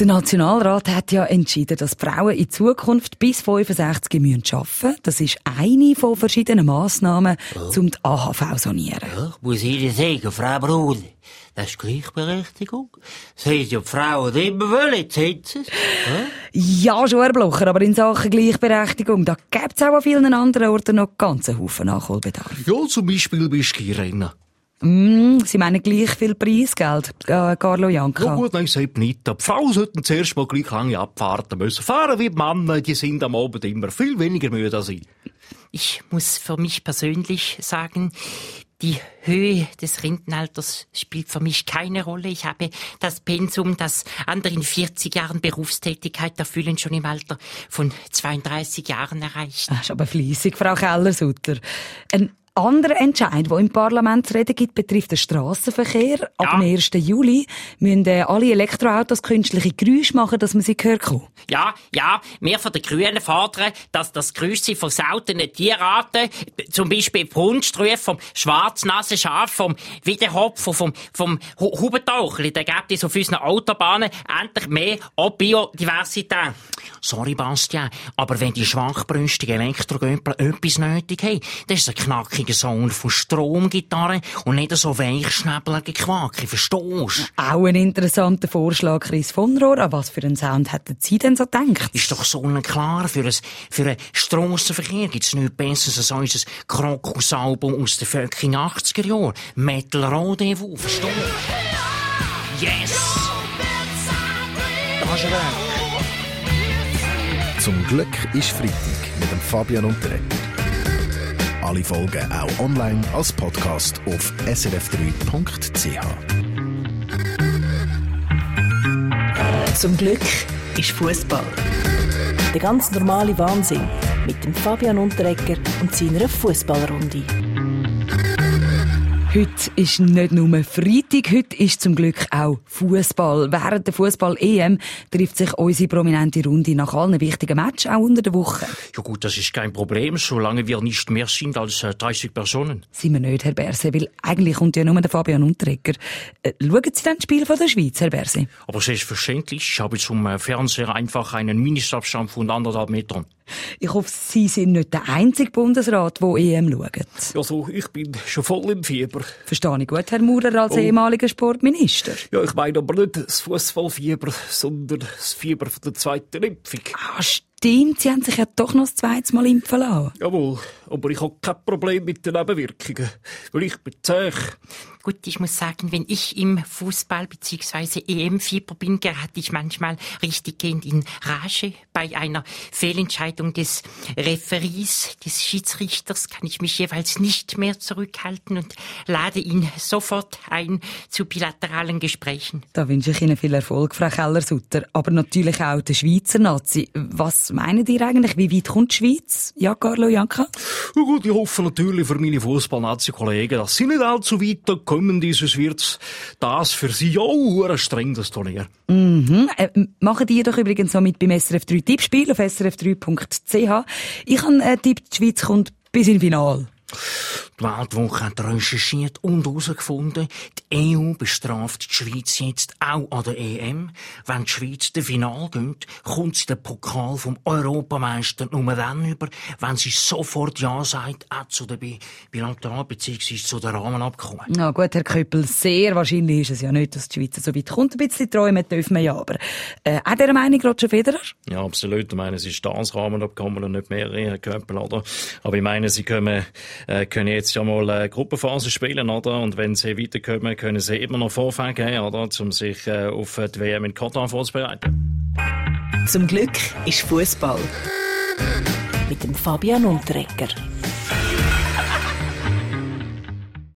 Der Nationalrat hat ja entschieden, dass Frauen in Zukunft bis 65 müssen arbeiten Das ist eine von verschiedenen Massnahmen, oh. um die AHV zu sanieren. Ja, muss ich Ihnen sagen, Frau Bruder, das ist Gleichberechtigung. Das haben ja die Frauen immer wollen, jetzt haben sie es. Ja, schon Herr Blocher, aber in Sachen Gleichberechtigung, da gibt es auch an vielen anderen Orten noch ganz Haufen Nachholbedarf. Ja, zum Beispiel bei Skirennen. Mm, Sie meinen gleich viel Preisgeld, äh, Carlo Janka? Ja gut, nein, sagt nicht. Die Frauen sollten zuerst mal gleich lange Abfahrten müssen. Fahren wie die Männer, die sind am Abend immer viel weniger müde als ich. Ich muss für mich persönlich sagen, die Höhe des Rentenalters spielt für mich keine Rolle. Ich habe das Pensum, das andere in 40 Jahren Berufstätigkeit erfüllen, schon im Alter von 32 Jahren erreicht. Das ist aber fleissig, Frau Keller-Sutter. Ein anderer Entscheid, der im Parlament zu reden gibt, betrifft den Strassenverkehr. Ab ja. dem 1. Juli müssen äh, alle Elektroautos künstliche Geräusche machen, dass man sie hört. Ja, ja, wir von den Grünen fordern, dass das Geräusch von seltenen Tierarten, zum Beispiel Brunstrüfe vom Schwarznasenschaf, vom Wiederhopf, vom, vom Hubentauchli, da gibt es auf unseren Autobahnen endlich mehr Biodiversität. Sorry, Bastian, aber wenn die schwachbrünstigen Elektrogömpel etwas nötig haben, dann ist ein knackig knackigen Sound von Stromgitarre und nicht so weichschnäbelige Quake, verstehst du? Auch ein interessanter Vorschlag, Chris von Rohr. An was für einen Sound hätten Sie denn so gedacht? Ist doch so klar, für, ein, für einen Strassenverkehr gibt's nichts Besseres als unser Krokusalbum aus den fucking 80er Jahren. Metal Rendezvous, verstehst du? Yes! Da ist er weg. Zum Glück ist Freitag mit dem Fabian Unterreger. Alle Folgen auch online als Podcast auf srf3.ch. Zum Glück ist Fußball. Der ganz normale Wahnsinn mit dem Fabian Unterrecker und seiner Fußballrunde. Heute ist nicht nur Freitag, heute ist zum Glück auch Fußball. Während der Fußball-EM trifft sich unsere prominente Runde nach allen wichtigen Matches auch unter der Woche. Ja gut, das ist kein Problem, solange wir nicht mehr sind als 30 äh, Personen. Sind wir nicht, Herr Berse, weil eigentlich kommt ja nur der Fabian Unterreger. Äh, schauen Sie dann das Spiel von der Schweiz, Herr Berse? Aber selbstverständlich. Ich habe zum äh, Fernseher einfach einen Mindestabstand von anderthalb Metern. Ich hoffe, Sie sind nicht der einzige Bundesrat, der EM schaut. Also, ich bin schon voll im Fieber. Verstehe ich gut, Herr Maurer, als oh. ehemaliger Sportminister? Ja, ich meine aber nicht das Fußballfieber, sondern das Fieber von der zweiten Impfung. Ah, stimmt. Sie haben sich ja doch noch das zweite Mal impfen lassen. Jawohl, aber ich habe kein Problem mit den Nebenwirkungen, weil ich bin zäh. Gut, ich muss sagen, wenn ich im Fußball bzw. EM-Fieber bin, gerate ich manchmal richtiggehend in Rage. Bei einer Fehlentscheidung des Referees, des Schiedsrichters, kann ich mich jeweils nicht mehr zurückhalten und lade ihn sofort ein zu bilateralen Gesprächen. Da wünsche ich Ihnen viel Erfolg, Frau Keller-Sutter. Aber natürlich auch der Schweizer Nazi. Was meinen ihr eigentlich? Wie weit kommt die Schweiz? Ja, Carlo Janka? Ja gut, ich hoffe natürlich für meine Fußball-Nazi-Kollegen, dass sie nicht allzu weit kommen, dieses wird das für sie auch streng, das Turnier. Mhm. Äh, machen die doch übrigens noch mit beim SRF 3 Tippspiel auf srf3.ch. Ich habe äh, Tipp, die Schweiz kommt bis ins Finale. Die Weltwoche hat recherchiert und herausgefunden, die EU bestraft die Schweiz jetzt auch an der EM. Wenn die Schweiz den Final geht, kommt sie den Pokal vom Europameister nur dann über, wenn sie sofort Ja sagt, auch zu der Bilateral- bzw. zu den Rahmenabkommen. Na gut, Herr Köppel, sehr wahrscheinlich ist es ja nicht, dass die Schweiz so weit kommt. Ein bisschen träumen dürfen wir ja, aber äh, auch dieser Meinung, Roger Federer? Ja, absolut. Ich meine, es ist das Rahmenabkommen und nicht mehrere, Herr Köppel, oder? Aber ich meine, sie können, äh, können jetzt jetzt ja mal eine Gruppenphase spielen, oder? Und wenn sie weiterkommen, können sie immer noch Vorfälle geben, oder? Um sich äh, auf die WM in Katar vorzubereiten. Zum Glück ist Fußball. Mit dem Fabian Unterrecker.